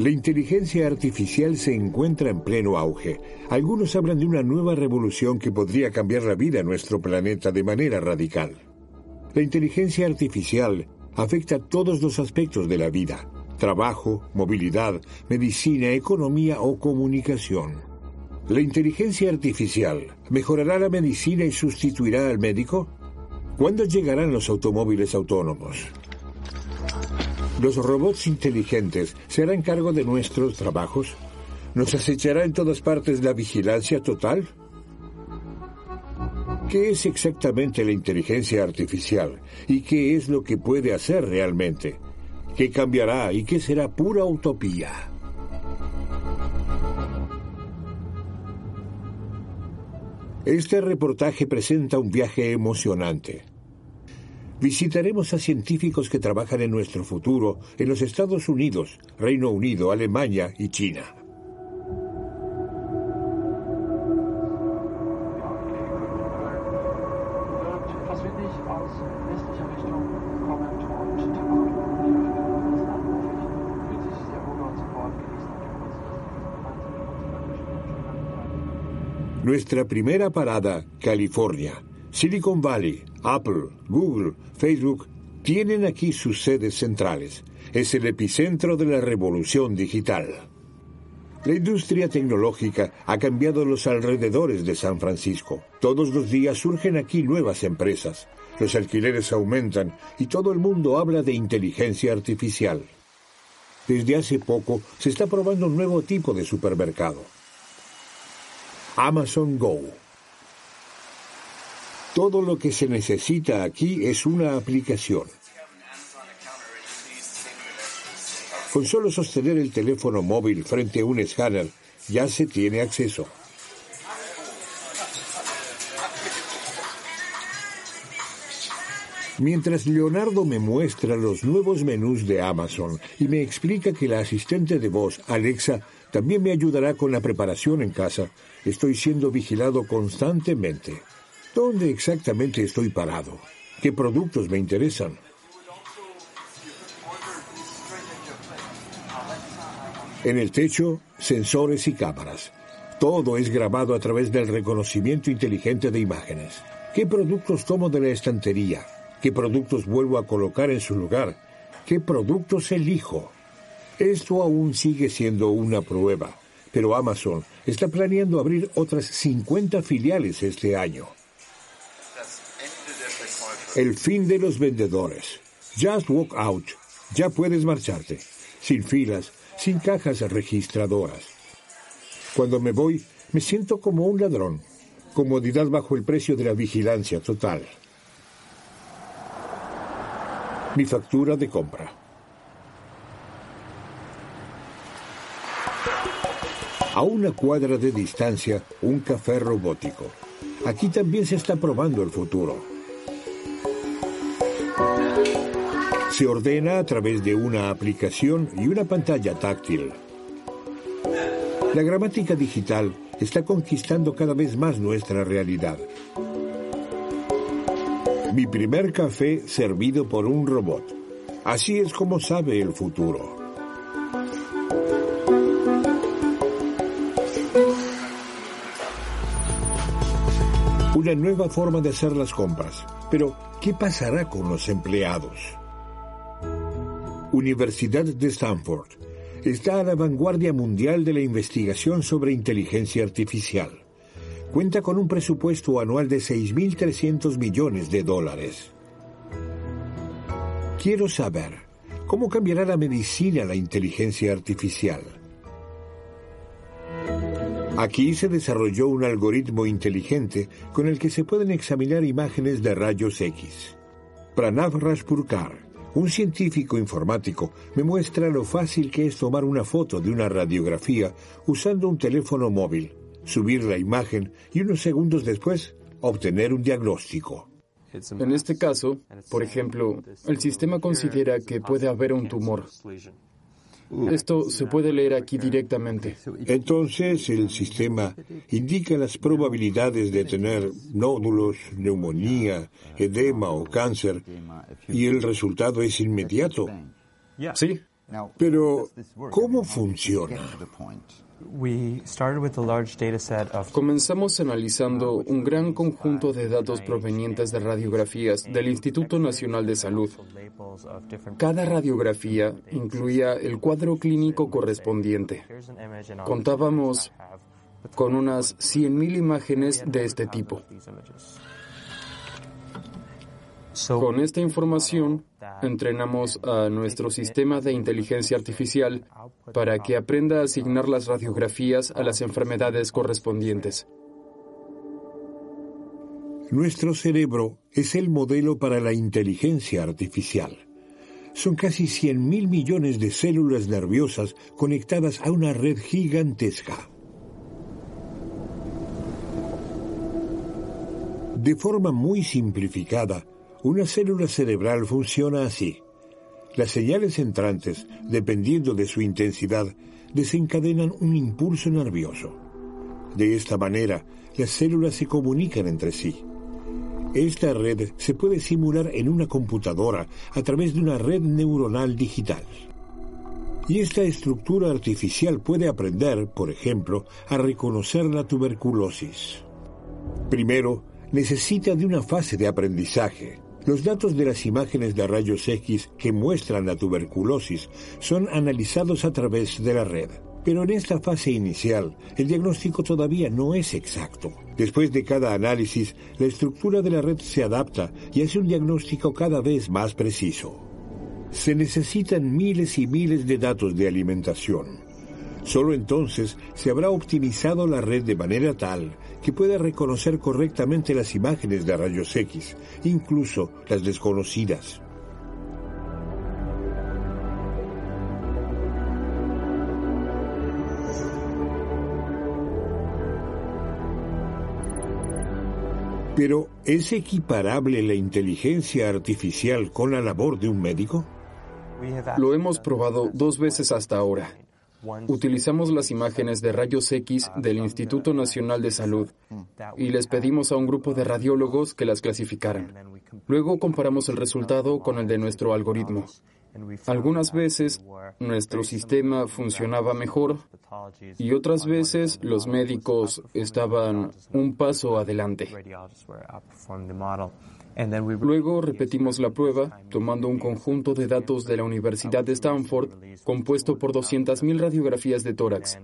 La inteligencia artificial se encuentra en pleno auge. Algunos hablan de una nueva revolución que podría cambiar la vida en nuestro planeta de manera radical. La inteligencia artificial afecta todos los aspectos de la vida, trabajo, movilidad, medicina, economía o comunicación. ¿La inteligencia artificial mejorará la medicina y sustituirá al médico? ¿Cuándo llegarán los automóviles autónomos? ¿Los robots inteligentes se harán cargo de nuestros trabajos? ¿Nos acechará en todas partes la vigilancia total? ¿Qué es exactamente la inteligencia artificial y qué es lo que puede hacer realmente? ¿Qué cambiará y qué será pura utopía? Este reportaje presenta un viaje emocionante visitaremos a científicos que trabajan en nuestro futuro en los Estados Unidos, Reino Unido, Alemania y China. Nuestra primera parada, California. Silicon Valley, Apple, Google, Facebook tienen aquí sus sedes centrales. Es el epicentro de la revolución digital. La industria tecnológica ha cambiado los alrededores de San Francisco. Todos los días surgen aquí nuevas empresas. Los alquileres aumentan y todo el mundo habla de inteligencia artificial. Desde hace poco se está probando un nuevo tipo de supermercado. Amazon Go. Todo lo que se necesita aquí es una aplicación. Con solo sostener el teléfono móvil frente a un escáner, ya se tiene acceso. Mientras Leonardo me muestra los nuevos menús de Amazon y me explica que la asistente de voz, Alexa, también me ayudará con la preparación en casa, estoy siendo vigilado constantemente. ¿Dónde exactamente estoy parado? ¿Qué productos me interesan? En el techo, sensores y cámaras. Todo es grabado a través del reconocimiento inteligente de imágenes. ¿Qué productos tomo de la estantería? ¿Qué productos vuelvo a colocar en su lugar? ¿Qué productos elijo? Esto aún sigue siendo una prueba, pero Amazon está planeando abrir otras 50 filiales este año. El fin de los vendedores. Just walk out. Ya puedes marcharte. Sin filas, sin cajas registradoras. Cuando me voy, me siento como un ladrón. Comodidad bajo el precio de la vigilancia total. Mi factura de compra. A una cuadra de distancia, un café robótico. Aquí también se está probando el futuro. Se ordena a través de una aplicación y una pantalla táctil. La gramática digital está conquistando cada vez más nuestra realidad. Mi primer café servido por un robot. Así es como sabe el futuro. Una nueva forma de hacer las compras. Pero, ¿qué pasará con los empleados? Universidad de Stanford está a la vanguardia mundial de la investigación sobre inteligencia artificial. Cuenta con un presupuesto anual de 6.300 millones de dólares. Quiero saber, ¿cómo cambiará la medicina la inteligencia artificial? Aquí se desarrolló un algoritmo inteligente con el que se pueden examinar imágenes de rayos X. Pranav Rajpurkar, un científico informático me muestra lo fácil que es tomar una foto de una radiografía usando un teléfono móvil, subir la imagen y unos segundos después obtener un diagnóstico. En este caso, por ejemplo, el sistema considera que puede haber un tumor. Esto se puede leer aquí directamente. Entonces el sistema indica las probabilidades de tener nódulos, neumonía, edema o cáncer y el resultado es inmediato. Sí. Pero, ¿cómo funciona? Comenzamos analizando un gran conjunto de datos provenientes de radiografías del Instituto Nacional de Salud. Cada radiografía incluía el cuadro clínico correspondiente. Contábamos con unas 100.000 imágenes de este tipo. Con esta información, entrenamos a nuestro sistema de inteligencia artificial para que aprenda a asignar las radiografías a las enfermedades correspondientes. Nuestro cerebro es el modelo para la inteligencia artificial. Son casi 100.000 millones de células nerviosas conectadas a una red gigantesca. De forma muy simplificada, una célula cerebral funciona así. Las señales entrantes, dependiendo de su intensidad, desencadenan un impulso nervioso. De esta manera, las células se comunican entre sí. Esta red se puede simular en una computadora a través de una red neuronal digital. Y esta estructura artificial puede aprender, por ejemplo, a reconocer la tuberculosis. Primero, necesita de una fase de aprendizaje. Los datos de las imágenes de rayos X que muestran la tuberculosis son analizados a través de la red. Pero en esta fase inicial, el diagnóstico todavía no es exacto. Después de cada análisis, la estructura de la red se adapta y hace un diagnóstico cada vez más preciso. Se necesitan miles y miles de datos de alimentación. Solo entonces se habrá optimizado la red de manera tal que pueda reconocer correctamente las imágenes de rayos X, incluso las desconocidas. Pero, ¿es equiparable la inteligencia artificial con la labor de un médico? Lo hemos probado dos veces hasta ahora. Utilizamos las imágenes de rayos X del Instituto Nacional de Salud y les pedimos a un grupo de radiólogos que las clasificaran. Luego comparamos el resultado con el de nuestro algoritmo. Algunas veces nuestro sistema funcionaba mejor y otras veces los médicos estaban un paso adelante. Luego repetimos la prueba tomando un conjunto de datos de la Universidad de Stanford compuesto por 200.000 radiografías de tórax.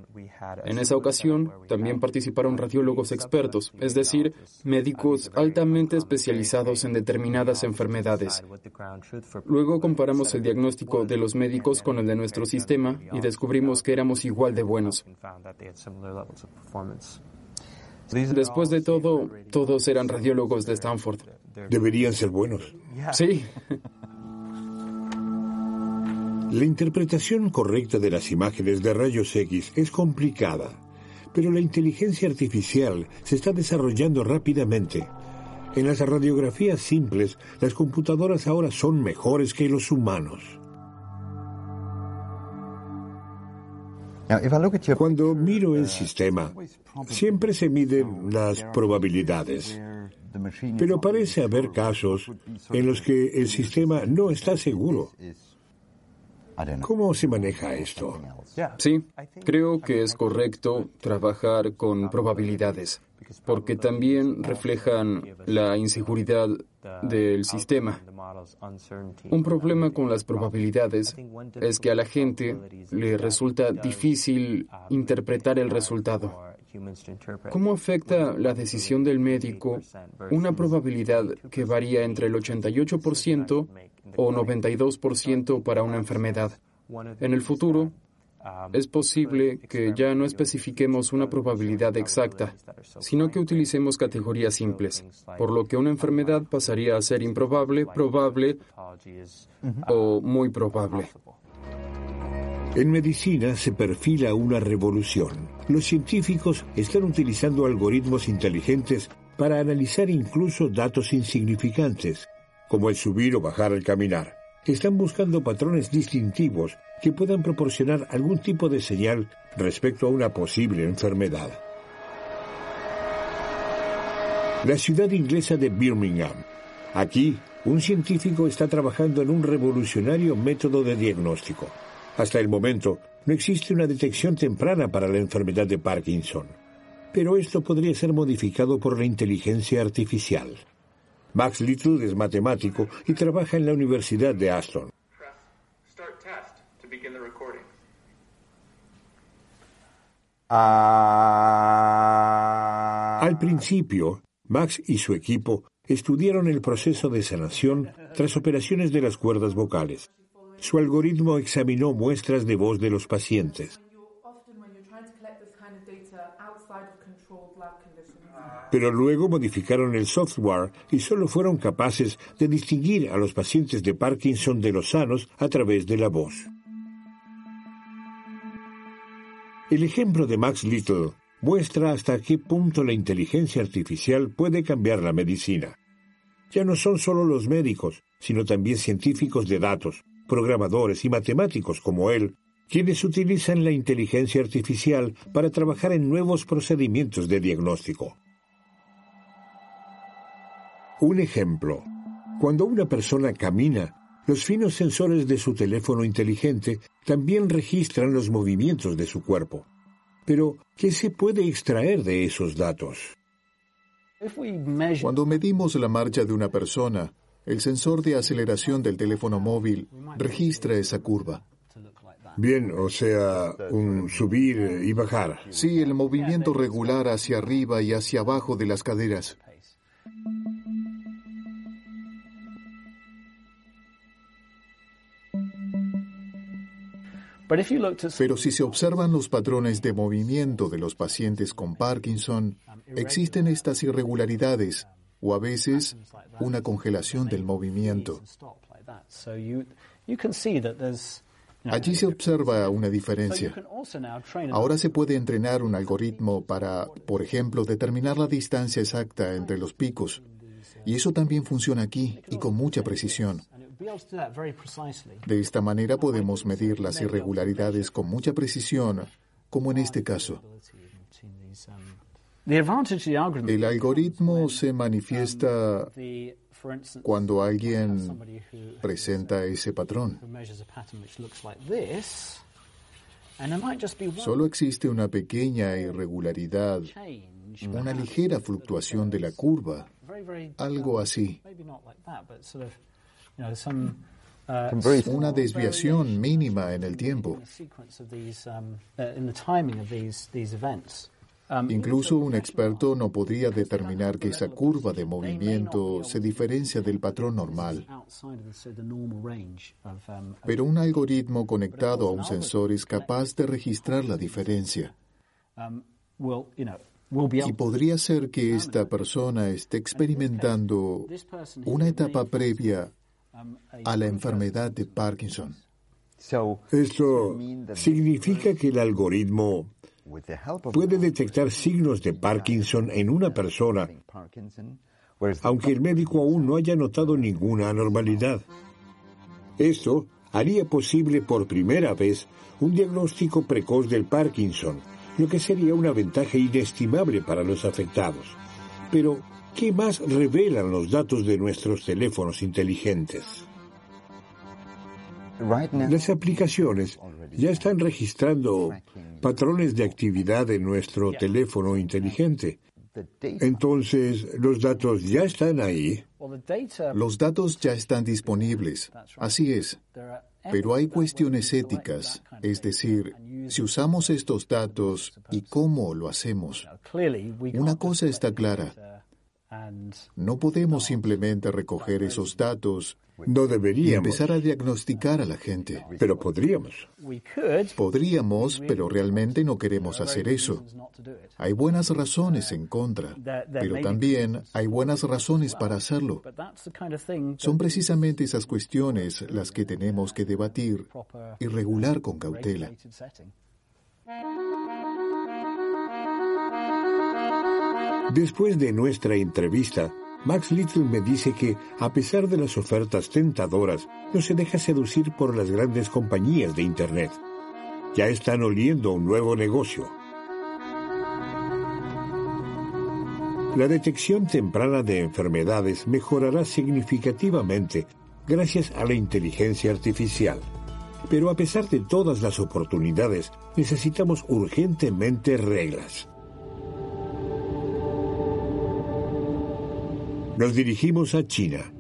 En esa ocasión también participaron radiólogos expertos, es decir, médicos altamente especializados en determinadas enfermedades. Luego comparamos el diagnóstico de los médicos con el de nuestro sistema y descubrimos que éramos igual de buenos. Después de todo, todos eran radiólogos de Stanford. Deberían ser buenos. Sí. La interpretación correcta de las imágenes de rayos X es complicada, pero la inteligencia artificial se está desarrollando rápidamente. En las radiografías simples, las computadoras ahora son mejores que los humanos. Cuando miro el sistema, siempre se miden las probabilidades, pero parece haber casos en los que el sistema no está seguro. ¿Cómo se maneja esto? Sí, creo que es correcto trabajar con probabilidades, porque también reflejan la inseguridad del sistema. Un problema con las probabilidades es que a la gente le resulta difícil interpretar el resultado. ¿Cómo afecta la decisión del médico una probabilidad que varía entre el 88% o 92% para una enfermedad? En el futuro, es posible que ya no especifiquemos una probabilidad exacta, sino que utilicemos categorías simples, por lo que una enfermedad pasaría a ser improbable, probable o muy probable. En medicina se perfila una revolución. Los científicos están utilizando algoritmos inteligentes para analizar incluso datos insignificantes, como el subir o bajar al caminar. están buscando patrones distintivos que puedan proporcionar algún tipo de señal respecto a una posible enfermedad. La ciudad inglesa de Birmingham. Aquí, un científico está trabajando en un revolucionario método de diagnóstico. Hasta el momento, no existe una detección temprana para la enfermedad de Parkinson. Pero esto podría ser modificado por la inteligencia artificial. Max Little es matemático y trabaja en la Universidad de Aston. Ah. Al principio, Max y su equipo estudiaron el proceso de sanación tras operaciones de las cuerdas vocales. Su algoritmo examinó muestras de voz de los pacientes. Pero luego modificaron el software y solo fueron capaces de distinguir a los pacientes de Parkinson de los sanos a través de la voz. El ejemplo de Max Little muestra hasta qué punto la inteligencia artificial puede cambiar la medicina. Ya no son solo los médicos, sino también científicos de datos, programadores y matemáticos como él, quienes utilizan la inteligencia artificial para trabajar en nuevos procedimientos de diagnóstico. Un ejemplo. Cuando una persona camina, los finos sensores de su teléfono inteligente también registran los movimientos de su cuerpo. Pero, ¿qué se puede extraer de esos datos? Cuando medimos la marcha de una persona, el sensor de aceleración del teléfono móvil registra esa curva. Bien, o sea, un subir y bajar. Sí, el movimiento regular hacia arriba y hacia abajo de las caderas. Pero si se observan los patrones de movimiento de los pacientes con Parkinson, existen estas irregularidades o a veces una congelación del movimiento. Allí se observa una diferencia. Ahora se puede entrenar un algoritmo para, por ejemplo, determinar la distancia exacta entre los picos. Y eso también funciona aquí y con mucha precisión. De esta manera podemos medir las irregularidades con mucha precisión, como en este caso. El algoritmo se manifiesta cuando alguien presenta ese patrón. Solo existe una pequeña irregularidad, una ligera fluctuación de la curva, algo así. Una desviación mínima en el tiempo. Incluso un experto no podría determinar que esa curva de movimiento se diferencia del patrón normal. Pero un algoritmo conectado a un sensor es capaz de registrar la diferencia. Y podría ser que esta persona esté experimentando una etapa previa a la enfermedad de Parkinson. Esto significa que el algoritmo puede detectar signos de Parkinson en una persona, aunque el médico aún no haya notado ninguna anormalidad. Esto haría posible por primera vez un diagnóstico precoz del Parkinson, lo que sería una ventaja inestimable para los afectados. Pero, ¿qué más revelan los datos de nuestros teléfonos inteligentes? Las aplicaciones ya están registrando patrones de actividad en nuestro teléfono inteligente. Entonces, ¿los datos ya están ahí? Los datos ya están disponibles. Así es. Pero hay cuestiones éticas, es decir, si usamos estos datos y cómo lo hacemos. Una cosa está clara. No podemos simplemente recoger esos datos no deberíamos. Y empezar a diagnosticar a la gente. Pero podríamos. Podríamos, pero realmente no queremos hacer eso. Hay buenas razones en contra, pero también hay buenas razones para hacerlo. Son precisamente esas cuestiones las que tenemos que debatir y regular con cautela. Después de nuestra entrevista, Max Little me dice que, a pesar de las ofertas tentadoras, no se deja seducir por las grandes compañías de Internet. Ya están oliendo un nuevo negocio. La detección temprana de enfermedades mejorará significativamente gracias a la inteligencia artificial. Pero a pesar de todas las oportunidades, necesitamos urgentemente reglas. Nos dirigimos a China.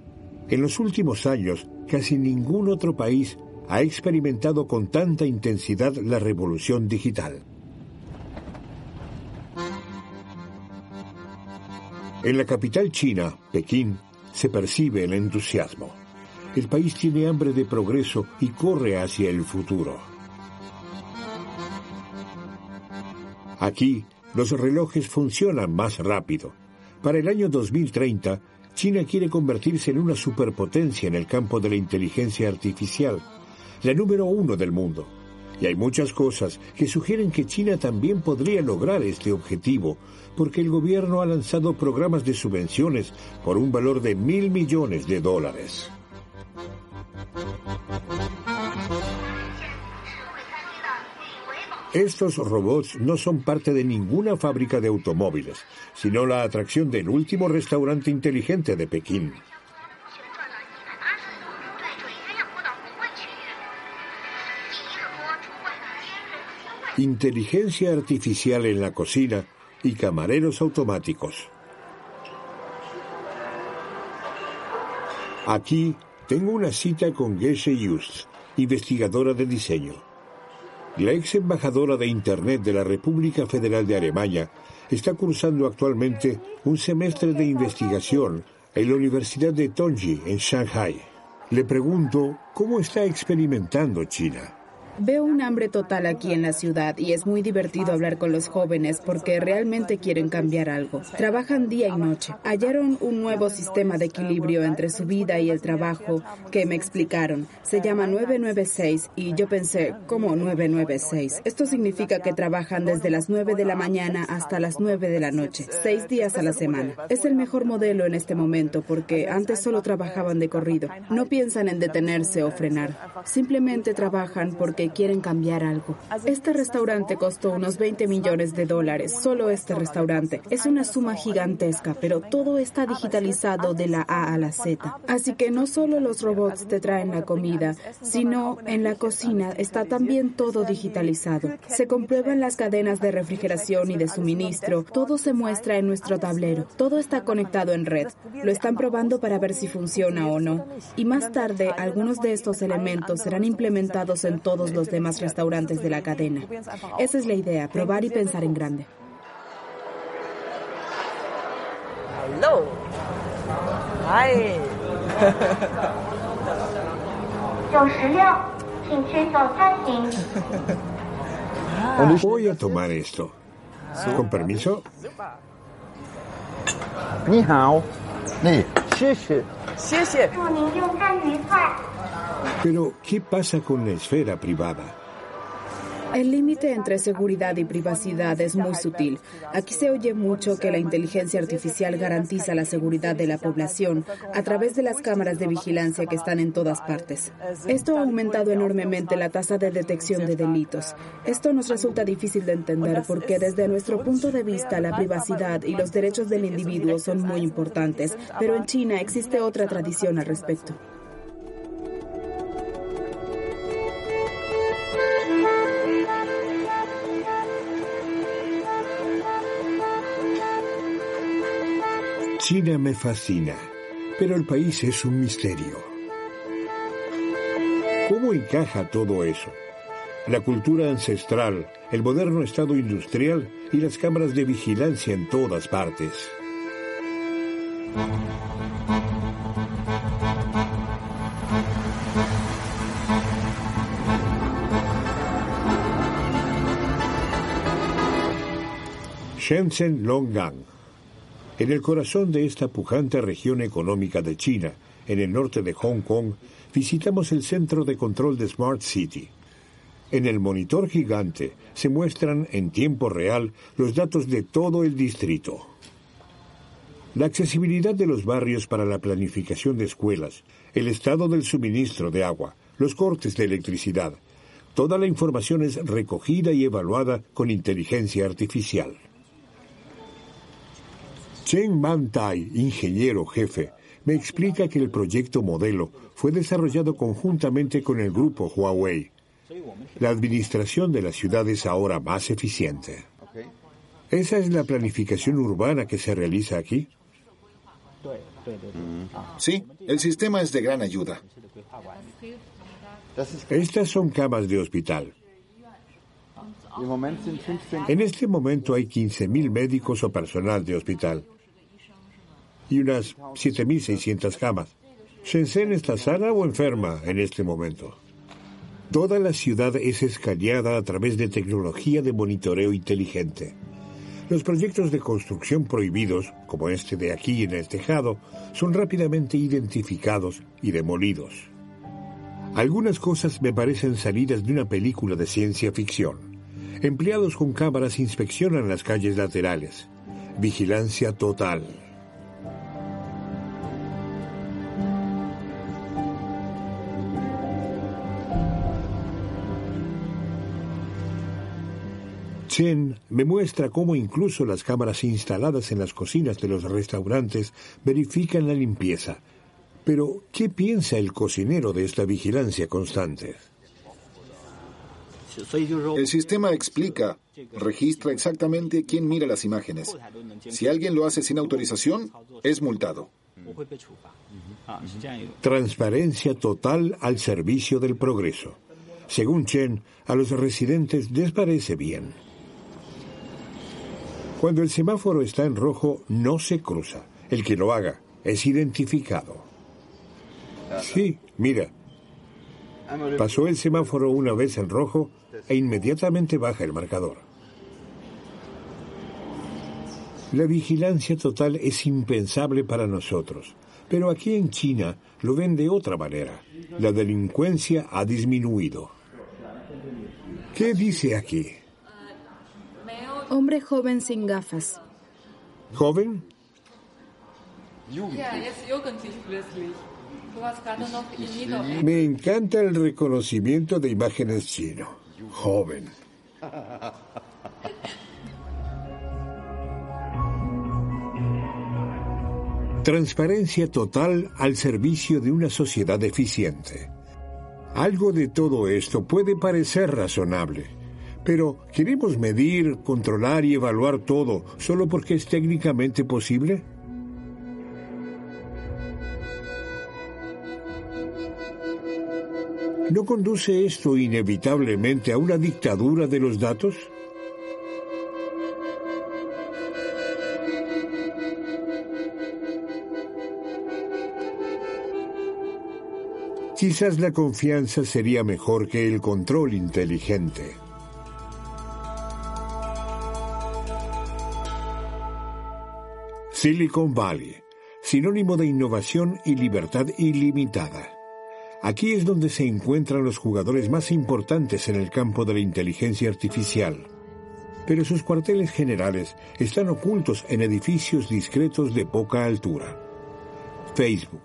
En los últimos años, casi ningún otro país ha experimentado con tanta intensidad la revolución digital. En la capital china, Pekín, se percibe el entusiasmo. El país tiene hambre de progreso y corre hacia el futuro. Aquí, los relojes funcionan más rápido para el año 2030, China quiere convertirse en una superpotencia en el campo de la inteligencia artificial, la número uno del mundo. Y hay muchas cosas que sugieren que China también podría lograr este objetivo, porque el gobierno ha lanzado programas de subvenciones por un valor de mil millones de dólares. Estos robots no son parte de ninguna fábrica de automóviles, sino la atracción del último restaurante inteligente de Pekín. Inteligencia artificial en la cocina y camareros automáticos. Aquí tengo una cita con Geshe Just, investigadora de diseño. La ex embajadora de Internet de la República Federal de Alemania está cursando actualmente un semestre de investigación en la Universidad de Tongji, en Shanghai. Le pregunto cómo está experimentando China. Veo un hambre total aquí en la ciudad y es muy divertido hablar con los jóvenes porque realmente quieren cambiar algo. Trabajan día y noche. Hallaron un nuevo sistema de equilibrio entre su vida y el trabajo que me explicaron. Se llama 996 y yo pensé, ¿cómo 996? Esto significa que trabajan desde las 9 de la mañana hasta las 9 de la noche, seis días a la semana. Es el mejor modelo en este momento porque antes solo trabajaban de corrido. No piensan en detenerse o frenar. Simplemente trabajan porque quieren cambiar algo. Este restaurante costó unos 20 millones de dólares, solo este restaurante. Es una suma gigantesca, pero todo está digitalizado de la A a la Z. Así que no solo los robots te traen la comida, sino en la cocina está también todo digitalizado. Se comprueban las cadenas de refrigeración y de suministro, todo se muestra en nuestro tablero, todo está conectado en red. Lo están probando para ver si funciona o no. Y más tarde, algunos de estos elementos serán implementados en todos los demás restaurantes de la cadena. Esa es la idea, probar y pensar en grande. Voy a tomar esto. Con permiso. Ni hao. Ni. Pero, ¿qué pasa con la esfera privada? El límite entre seguridad y privacidad es muy sutil. Aquí se oye mucho que la inteligencia artificial garantiza la seguridad de la población a través de las cámaras de vigilancia que están en todas partes. Esto ha aumentado enormemente la tasa de detección de delitos. Esto nos resulta difícil de entender porque desde nuestro punto de vista la privacidad y los derechos del individuo son muy importantes, pero en China existe otra tradición al respecto. China me fascina, pero el país es un misterio. ¿Cómo encaja todo eso? La cultura ancestral, el moderno estado industrial y las cámaras de vigilancia en todas partes. Shenzhen Longgang en el corazón de esta pujante región económica de China, en el norte de Hong Kong, visitamos el centro de control de Smart City. En el monitor gigante se muestran en tiempo real los datos de todo el distrito. la accesibilidad de los barrios para la planificación de escuelas, el estado del suministro de agua, los cortes de electricidad. Toda la información es recogida y evaluada con inteligencia artificial. Chen Man-tai, ingeniero jefe, me explica que el proyecto modelo fue desarrollado conjuntamente con el grupo Huawei. La administración de la ciudad es ahora más eficiente. ¿Esa es la planificación urbana que se realiza aquí? Sí, el sistema es de gran ayuda. Estas son camas de hospital. En este momento hay 15.000 médicos o personal de hospital y unas 7.600 camas. Shenzhen está sana o enferma en este momento. Toda la ciudad es escaneada a través de tecnología de monitoreo inteligente. Los proyectos de construcción prohibidos, como este de aquí en el tejado, son rápidamente identificados y demolidos. Algunas cosas me parecen salidas de una película de ciencia ficción. Empleados con cámaras inspeccionan las calles laterales. Vigilancia total. Chen me muestra cómo incluso las cámaras instaladas en las cocinas de los restaurantes verifican la limpieza. Pero, ¿qué piensa el cocinero de esta vigilancia constante? El sistema explica, registra exactamente quién mira las imágenes. Si alguien lo hace sin autorización, es multado. Transparencia total al servicio del progreso. Según Chen, a los residentes les parece bien. Cuando el semáforo está en rojo, no se cruza. El que lo haga es identificado. Sí, mira. Pasó el semáforo una vez en rojo e inmediatamente baja el marcador. La vigilancia total es impensable para nosotros, pero aquí en China lo ven de otra manera. La delincuencia ha disminuido. ¿Qué dice aquí? Hombre joven sin gafas. ¿Joven? Me encanta el reconocimiento de imágenes chino. Joven. Transparencia total al servicio de una sociedad eficiente. Algo de todo esto puede parecer razonable, pero ¿queremos medir, controlar y evaluar todo solo porque es técnicamente posible? ¿No conduce esto inevitablemente a una dictadura de los datos? Quizás la confianza sería mejor que el control inteligente. Silicon Valley, sinónimo de innovación y libertad ilimitada. Aquí es donde se encuentran los jugadores más importantes en el campo de la inteligencia artificial. Pero sus cuarteles generales están ocultos en edificios discretos de poca altura. Facebook.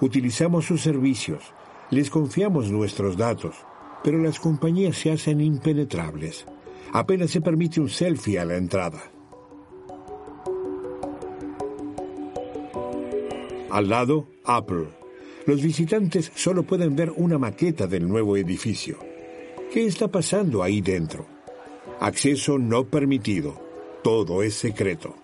Utilizamos sus servicios, les confiamos nuestros datos, pero las compañías se hacen impenetrables. Apenas se permite un selfie a la entrada. Al lado, Apple. Los visitantes solo pueden ver una maqueta del nuevo edificio. ¿Qué está pasando ahí dentro? Acceso no permitido. Todo es secreto.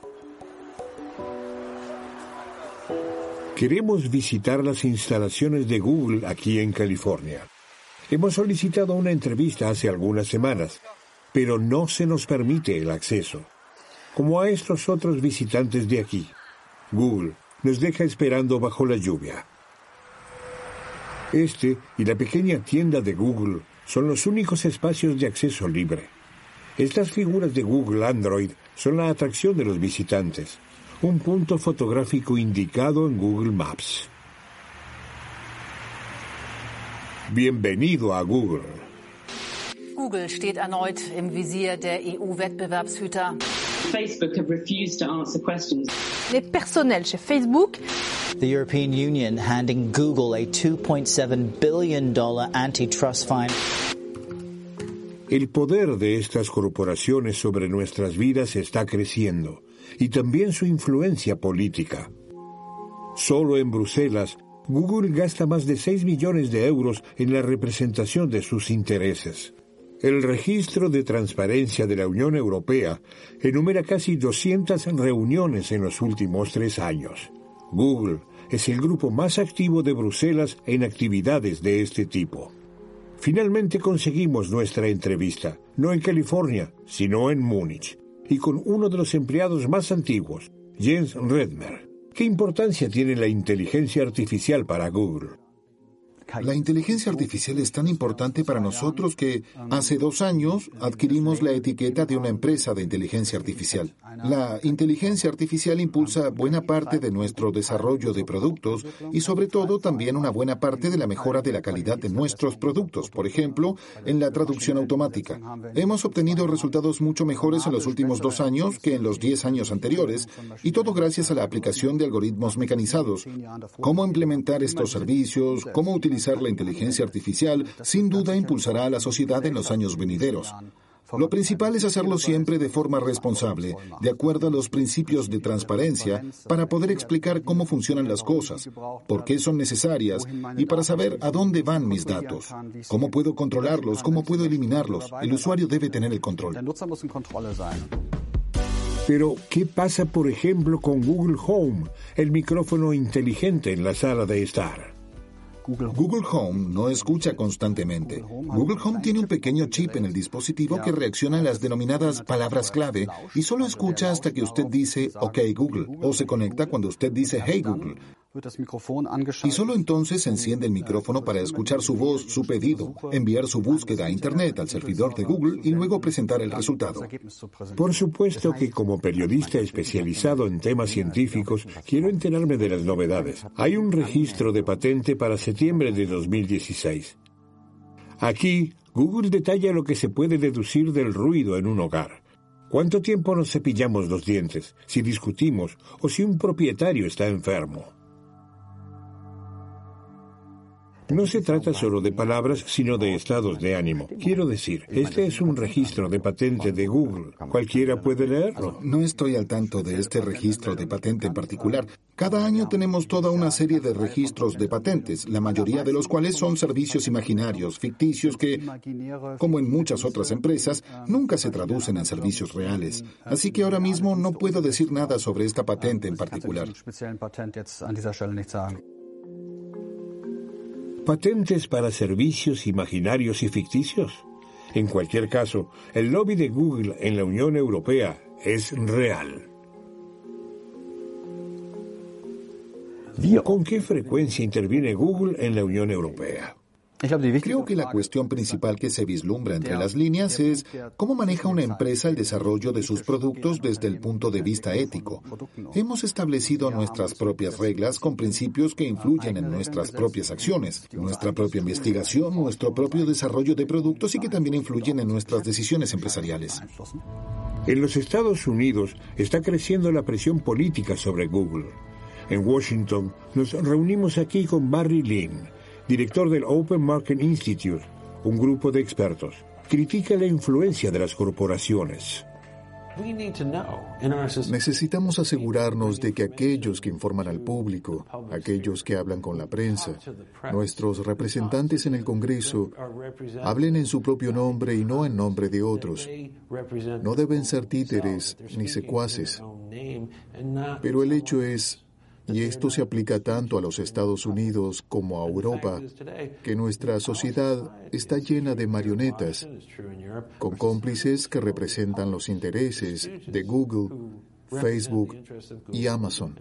Queremos visitar las instalaciones de Google aquí en California. Hemos solicitado una entrevista hace algunas semanas, pero no se nos permite el acceso, como a estos otros visitantes de aquí. Google nos deja esperando bajo la lluvia. Este y la pequeña tienda de Google son los únicos espacios de acceso libre. Estas figuras de Google Android son la atracción de los visitantes, un punto fotográfico indicado en Google Maps. Bienvenido a Google. Google steht erneut im Visier der EU-Wettbewerbshüter. Facebook have refused to answer questions. Les personnels chez Facebook. The European Union handing Google a 2.7 billion dollar antitrust fine. El poder de estas corporaciones sobre nuestras vidas está creciendo y también su influencia política. Solo en Bruselas, Google gasta más de 6 millones de euros en la representación de sus intereses. El registro de transparencia de la Unión Europea enumera casi 200 reuniones en los últimos tres años. Google es el grupo más activo de Bruselas en actividades de este tipo. Finalmente conseguimos nuestra entrevista, no en California, sino en Múnich, y con uno de los empleados más antiguos, Jens Redmer. ¿Qué importancia tiene la inteligencia artificial para Google? La inteligencia artificial es tan importante para nosotros que hace dos años adquirimos la etiqueta de una empresa de inteligencia artificial. La inteligencia artificial impulsa buena parte de nuestro desarrollo de productos y sobre todo también una buena parte de la mejora de la calidad de nuestros productos, por ejemplo, en la traducción automática. Hemos obtenido resultados mucho mejores en los últimos dos años que en los diez años anteriores y todo gracias a la aplicación de algoritmos mecanizados. Cómo implementar estos servicios, cómo utilizar la inteligencia artificial sin duda impulsará a la sociedad en los años venideros. Lo principal es hacerlo siempre de forma responsable, de acuerdo a los principios de transparencia, para poder explicar cómo funcionan las cosas, por qué son necesarias y para saber a dónde van mis datos, cómo puedo controlarlos, cómo puedo eliminarlos. El usuario debe tener el control. Pero, ¿qué pasa, por ejemplo, con Google Home, el micrófono inteligente en la sala de estar? Google Home no escucha constantemente. Google Home tiene un pequeño chip en el dispositivo que reacciona a las denominadas palabras clave y solo escucha hasta que usted dice OK Google o se conecta cuando usted dice Hey Google. Y solo entonces enciende el micrófono para escuchar su voz, su pedido, enviar su búsqueda a Internet al servidor de Google y luego presentar el resultado. Por supuesto que como periodista especializado en temas científicos, quiero enterarme de las novedades. Hay un registro de patente para septiembre de 2016. Aquí, Google detalla lo que se puede deducir del ruido en un hogar. ¿Cuánto tiempo nos cepillamos los dientes? Si discutimos o si un propietario está enfermo. No se trata solo de palabras, sino de estados de ánimo. Quiero decir, este es un registro de patente de Google. ¿Cualquiera puede leerlo? No estoy al tanto de este registro de patente en particular. Cada año tenemos toda una serie de registros de patentes, la mayoría de los cuales son servicios imaginarios, ficticios que, como en muchas otras empresas, nunca se traducen en servicios reales. Así que ahora mismo no puedo decir nada sobre esta patente en particular. Patentes para servicios imaginarios y ficticios. En cualquier caso, el lobby de Google en la Unión Europea es real. ¿Con qué frecuencia interviene Google en la Unión Europea? Creo que la cuestión principal que se vislumbra entre las líneas es cómo maneja una empresa el desarrollo de sus productos desde el punto de vista ético. Hemos establecido nuestras propias reglas con principios que influyen en nuestras propias acciones, nuestra propia investigación, nuestro propio desarrollo de productos y que también influyen en nuestras decisiones empresariales. En los Estados Unidos está creciendo la presión política sobre Google. En Washington nos reunimos aquí con Barry Lynn director del Open Market Institute, un grupo de expertos, critica la influencia de las corporaciones. Necesitamos asegurarnos de que aquellos que informan al público, aquellos que hablan con la prensa, nuestros representantes en el Congreso, hablen en su propio nombre y no en nombre de otros. No deben ser títeres ni secuaces. Pero el hecho es y esto se aplica tanto a los Estados Unidos como a Europa, que nuestra sociedad está llena de marionetas, con cómplices que representan los intereses de Google, Facebook y Amazon.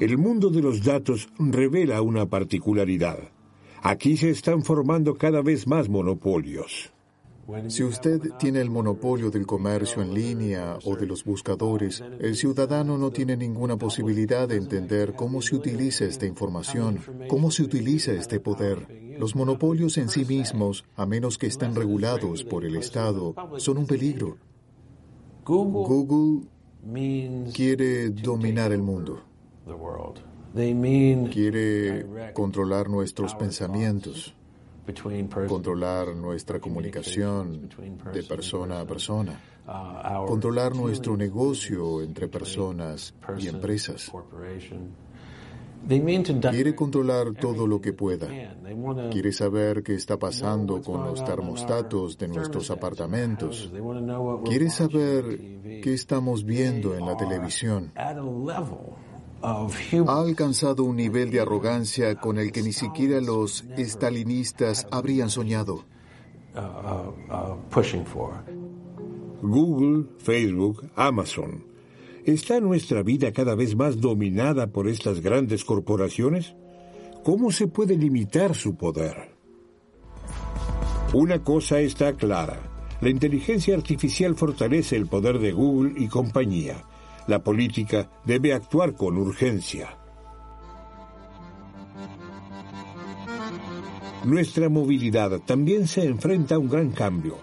El mundo de los datos revela una particularidad. Aquí se están formando cada vez más monopolios. Si usted tiene el monopolio del comercio en línea o de los buscadores, el ciudadano no tiene ninguna posibilidad de entender cómo se utiliza esta información, cómo se utiliza este poder. Los monopolios en sí mismos, a menos que estén regulados por el Estado, son un peligro. Google quiere dominar el mundo. Quiere controlar nuestros pensamientos, controlar nuestra comunicación de persona a persona, controlar nuestro negocio entre personas y empresas. Quiere controlar todo lo que pueda. Quiere saber qué está pasando con los termostatos de nuestros apartamentos. Quiere saber qué estamos viendo en la televisión. Ha alcanzado un nivel de arrogancia con el que ni siquiera los estalinistas habrían soñado. Google, Facebook, Amazon ¿Está nuestra vida cada vez más dominada por estas grandes corporaciones? ¿Cómo se puede limitar su poder? Una cosa está clara. La inteligencia artificial fortalece el poder de Google y compañía. La política debe actuar con urgencia. Nuestra movilidad también se enfrenta a un gran cambio.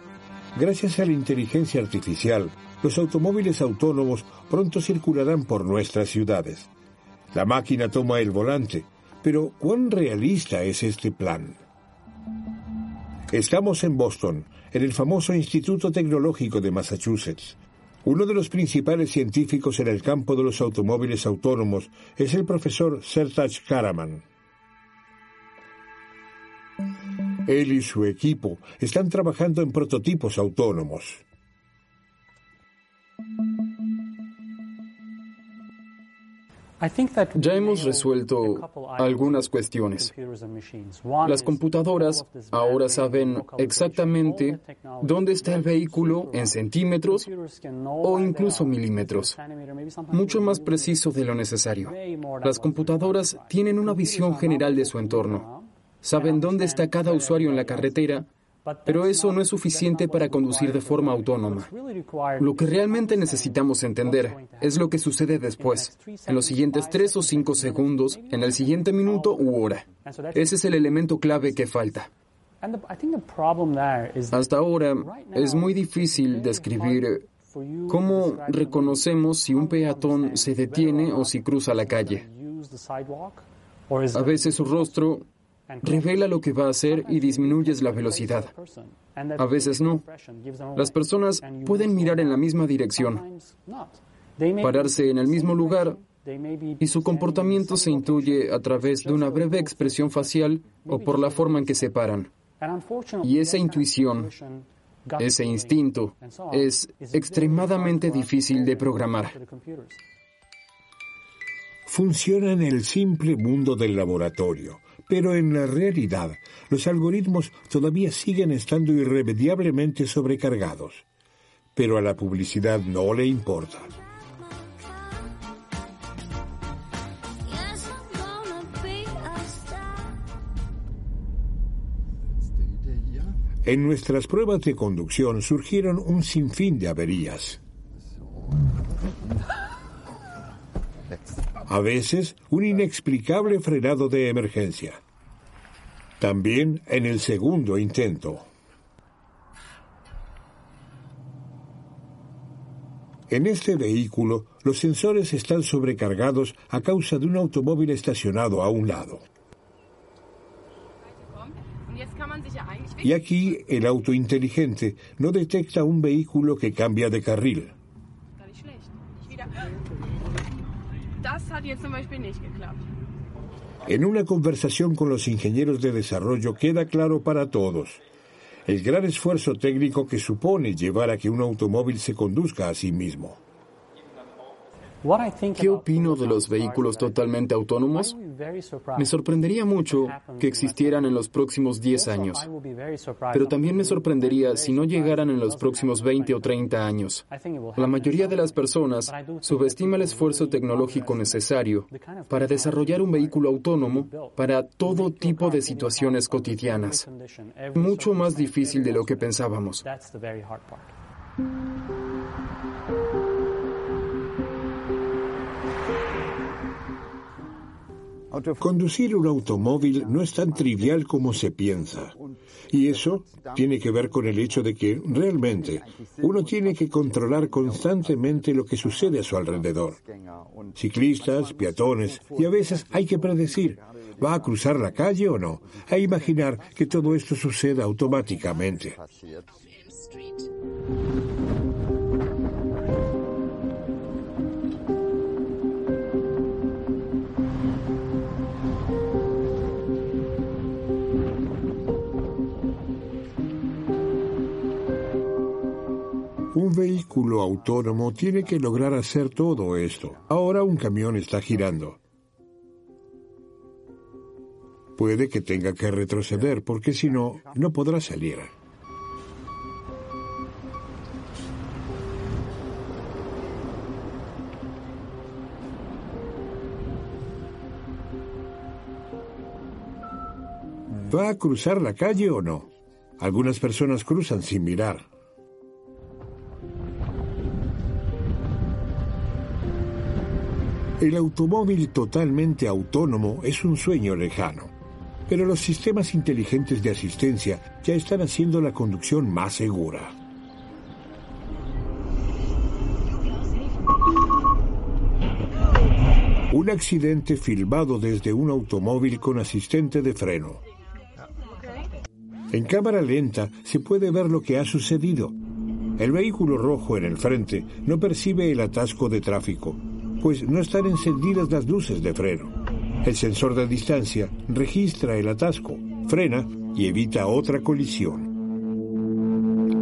Gracias a la inteligencia artificial, los automóviles autónomos pronto circularán por nuestras ciudades. La máquina toma el volante, pero ¿cuán realista es este plan? Estamos en Boston, en el famoso Instituto Tecnológico de Massachusetts. Uno de los principales científicos en el campo de los automóviles autónomos es el profesor Sertaj Karaman. Él y su equipo están trabajando en prototipos autónomos. Ya hemos resuelto algunas cuestiones. Las computadoras ahora saben exactamente dónde está el vehículo en centímetros o incluso milímetros, mucho más preciso de lo necesario. Las computadoras tienen una visión general de su entorno. Saben dónde está cada usuario en la carretera pero eso no es suficiente para conducir de forma autónoma. Lo que realmente necesitamos entender es lo que sucede después, en los siguientes tres o cinco segundos, en el siguiente minuto u hora. Ese es el elemento clave que falta. Hasta ahora es muy difícil describir cómo reconocemos si un peatón se detiene o si cruza la calle. A veces su rostro revela lo que va a hacer y disminuyes la velocidad. A veces no. Las personas pueden mirar en la misma dirección, pararse en el mismo lugar y su comportamiento se intuye a través de una breve expresión facial o por la forma en que se paran. Y esa intuición, ese instinto, es extremadamente difícil de programar. Funciona en el simple mundo del laboratorio pero en la realidad, los algoritmos todavía siguen estando irremediablemente sobrecargados. Pero a la publicidad no le importa. En nuestras pruebas de conducción surgieron un sinfín de averías. A veces un inexplicable frenado de emergencia. También en el segundo intento. En este vehículo, los sensores están sobrecargados a causa de un automóvil estacionado a un lado. Y aquí el auto inteligente no detecta un vehículo que cambia de carril. En una conversación con los ingenieros de desarrollo queda claro para todos el gran esfuerzo técnico que supone llevar a que un automóvil se conduzca a sí mismo. ¿Qué opino de los vehículos totalmente autónomos? Me sorprendería mucho que existieran en los próximos 10 años, pero también me sorprendería si no llegaran en los próximos 20 o 30 años. La mayoría de las personas subestima el esfuerzo tecnológico necesario para desarrollar un vehículo autónomo para todo tipo de situaciones cotidianas. Mucho más difícil de lo que pensábamos. Conducir un automóvil no es tan trivial como se piensa. Y eso tiene que ver con el hecho de que realmente uno tiene que controlar constantemente lo que sucede a su alrededor. Ciclistas, peatones, y a veces hay que predecir, ¿va a cruzar la calle o no? E imaginar que todo esto suceda automáticamente. Un vehículo autónomo tiene que lograr hacer todo esto. Ahora un camión está girando. Puede que tenga que retroceder porque si no, no podrá salir. ¿Va a cruzar la calle o no? Algunas personas cruzan sin mirar. El automóvil totalmente autónomo es un sueño lejano, pero los sistemas inteligentes de asistencia ya están haciendo la conducción más segura. Un accidente filmado desde un automóvil con asistente de freno. En cámara lenta se puede ver lo que ha sucedido. El vehículo rojo en el frente no percibe el atasco de tráfico pues no están encendidas las luces de freno. El sensor de distancia registra el atasco, frena y evita otra colisión.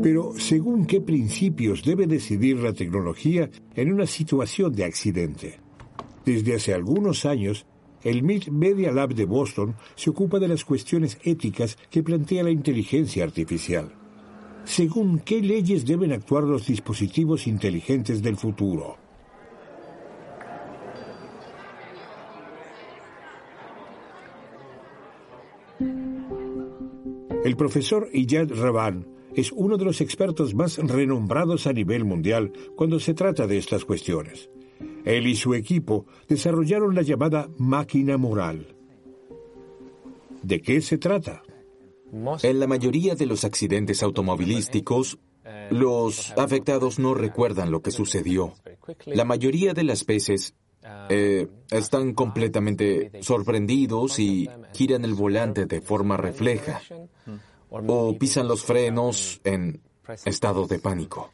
Pero, ¿según qué principios debe decidir la tecnología en una situación de accidente? Desde hace algunos años, el MIT Media Lab de Boston se ocupa de las cuestiones éticas que plantea la inteligencia artificial. ¿Según qué leyes deben actuar los dispositivos inteligentes del futuro? El profesor Iyad Raban es uno de los expertos más renombrados a nivel mundial cuando se trata de estas cuestiones. Él y su equipo desarrollaron la llamada máquina moral. ¿De qué se trata? En la mayoría de los accidentes automovilísticos, los afectados no recuerdan lo que sucedió. La mayoría de las veces eh, están completamente sorprendidos y giran el volante de forma refleja o pisan los frenos en estado de pánico.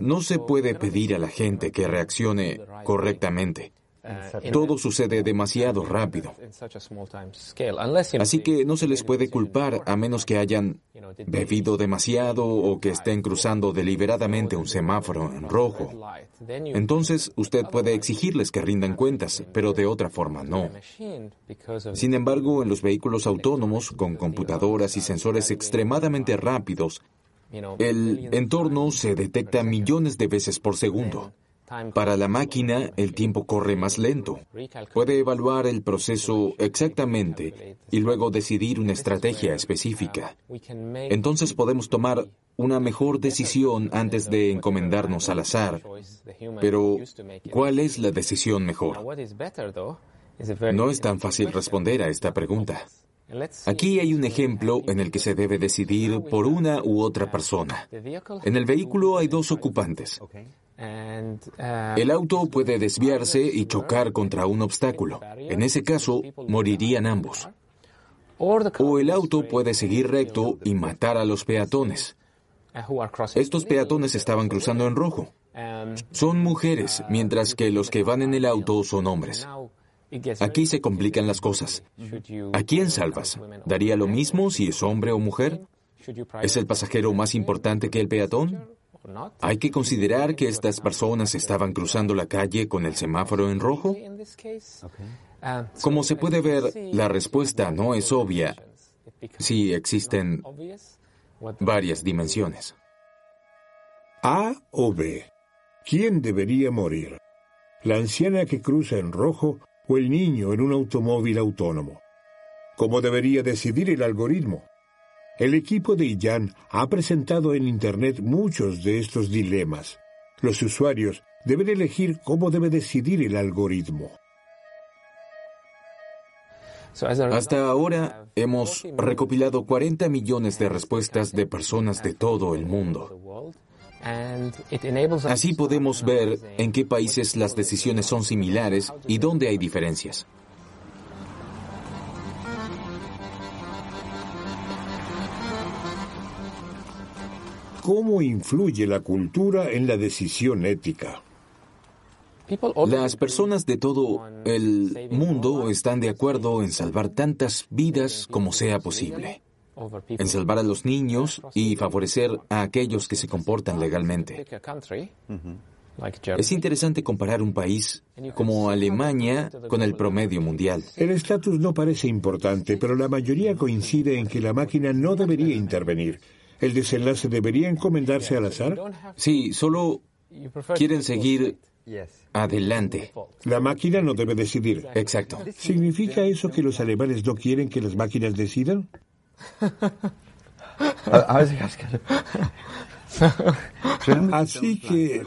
No se puede pedir a la gente que reaccione correctamente. Todo sucede demasiado rápido. Así que no se les puede culpar a menos que hayan bebido demasiado o que estén cruzando deliberadamente un semáforo en rojo. Entonces usted puede exigirles que rindan cuentas, pero de otra forma no. Sin embargo, en los vehículos autónomos con computadoras y sensores extremadamente rápidos, el entorno se detecta millones de veces por segundo. Para la máquina, el tiempo corre más lento. Puede evaluar el proceso exactamente y luego decidir una estrategia específica. Entonces podemos tomar una mejor decisión antes de encomendarnos al azar. Pero, ¿cuál es la decisión mejor? No es tan fácil responder a esta pregunta. Aquí hay un ejemplo en el que se debe decidir por una u otra persona. En el vehículo hay dos ocupantes. El auto puede desviarse y chocar contra un obstáculo. En ese caso, morirían ambos. O el auto puede seguir recto y matar a los peatones. Estos peatones estaban cruzando en rojo. Son mujeres, mientras que los que van en el auto son hombres. Aquí se complican las cosas. ¿A quién salvas? ¿Daría lo mismo si es hombre o mujer? ¿Es el pasajero más importante que el peatón? Hay que considerar que estas personas estaban cruzando la calle con el semáforo en rojo. Como se puede ver, la respuesta no es obvia si existen varias dimensiones. A o B. ¿Quién debería morir? ¿La anciana que cruza en rojo o el niño en un automóvil autónomo? ¿Cómo debería decidir el algoritmo? El equipo de Iyan ha presentado en Internet muchos de estos dilemas. Los usuarios deben elegir cómo debe decidir el algoritmo. Hasta ahora hemos recopilado 40 millones de respuestas de personas de todo el mundo. Así podemos ver en qué países las decisiones son similares y dónde hay diferencias. ¿Cómo influye la cultura en la decisión ética? Las personas de todo el mundo están de acuerdo en salvar tantas vidas como sea posible, en salvar a los niños y favorecer a aquellos que se comportan legalmente. Es interesante comparar un país como Alemania con el promedio mundial. El estatus no parece importante, pero la mayoría coincide en que la máquina no debería intervenir. ¿El desenlace debería encomendarse al azar? Sí, solo quieren seguir adelante. La máquina no debe decidir. Exacto. ¿Significa eso que los alemanes no quieren que las máquinas decidan? Así que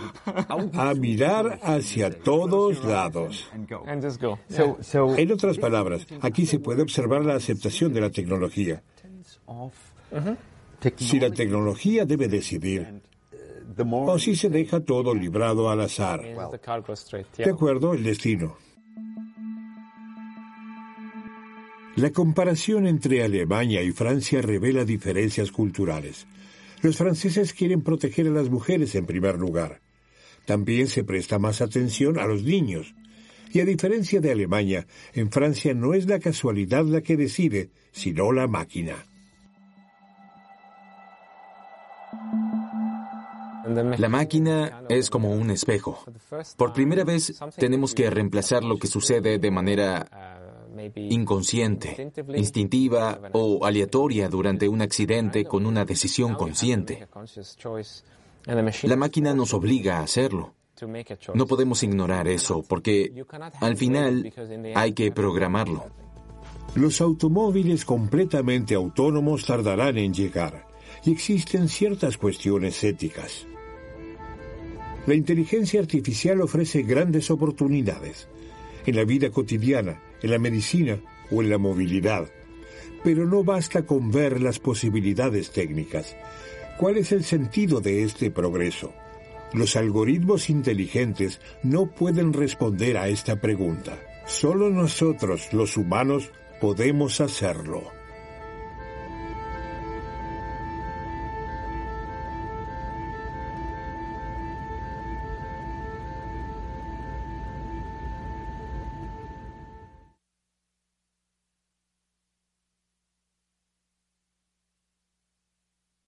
a mirar hacia todos lados. En otras palabras, aquí se puede observar la aceptación de la tecnología. Si la tecnología debe decidir, o si se deja todo librado al azar. De acuerdo, el destino. La comparación entre Alemania y Francia revela diferencias culturales. Los franceses quieren proteger a las mujeres en primer lugar. También se presta más atención a los niños. Y a diferencia de Alemania, en Francia no es la casualidad la que decide, sino la máquina. La máquina es como un espejo. Por primera vez tenemos que reemplazar lo que sucede de manera inconsciente, instintiva o aleatoria durante un accidente con una decisión consciente. La máquina nos obliga a hacerlo. No podemos ignorar eso porque al final hay que programarlo. Los automóviles completamente autónomos tardarán en llegar y existen ciertas cuestiones éticas. La inteligencia artificial ofrece grandes oportunidades en la vida cotidiana, en la medicina o en la movilidad. Pero no basta con ver las posibilidades técnicas. ¿Cuál es el sentido de este progreso? Los algoritmos inteligentes no pueden responder a esta pregunta. Solo nosotros, los humanos, podemos hacerlo.